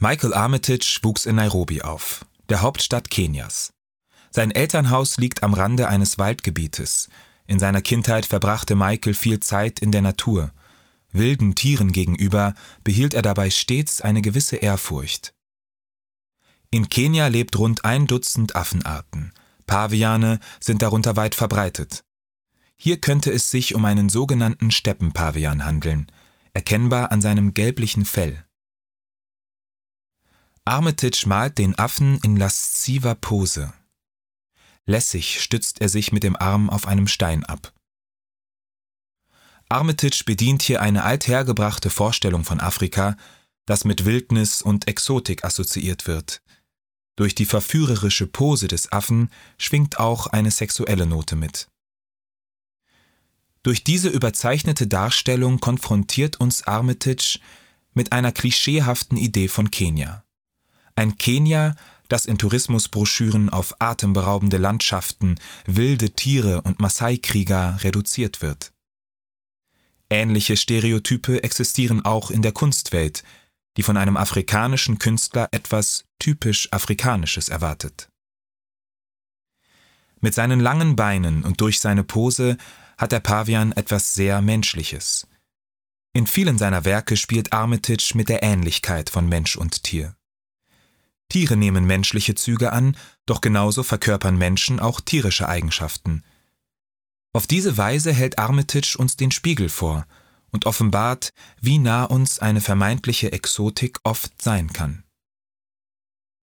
Michael Armitage wuchs in Nairobi auf, der Hauptstadt Kenias. Sein Elternhaus liegt am Rande eines Waldgebietes. In seiner Kindheit verbrachte Michael viel Zeit in der Natur. Wilden Tieren gegenüber behielt er dabei stets eine gewisse Ehrfurcht. In Kenia lebt rund ein Dutzend Affenarten. Paviane sind darunter weit verbreitet. Hier könnte es sich um einen sogenannten Steppenpavian handeln, erkennbar an seinem gelblichen Fell. Armitage malt den Affen in lasziver Pose. Lässig stützt er sich mit dem Arm auf einem Stein ab. Armitage bedient hier eine althergebrachte Vorstellung von Afrika, das mit Wildnis und Exotik assoziiert wird. Durch die verführerische Pose des Affen schwingt auch eine sexuelle Note mit. Durch diese überzeichnete Darstellung konfrontiert uns Armitage mit einer klischeehaften Idee von Kenia. Ein Kenia, das in Tourismusbroschüren auf atemberaubende Landschaften, wilde Tiere und Maasai-Krieger reduziert wird. Ähnliche Stereotype existieren auch in der Kunstwelt, die von einem afrikanischen Künstler etwas typisch Afrikanisches erwartet. Mit seinen langen Beinen und durch seine Pose hat der Pavian etwas sehr Menschliches. In vielen seiner Werke spielt Armitage mit der Ähnlichkeit von Mensch und Tier. Tiere nehmen menschliche Züge an, doch genauso verkörpern Menschen auch tierische Eigenschaften. Auf diese Weise hält Armitage uns den Spiegel vor und offenbart, wie nah uns eine vermeintliche Exotik oft sein kann.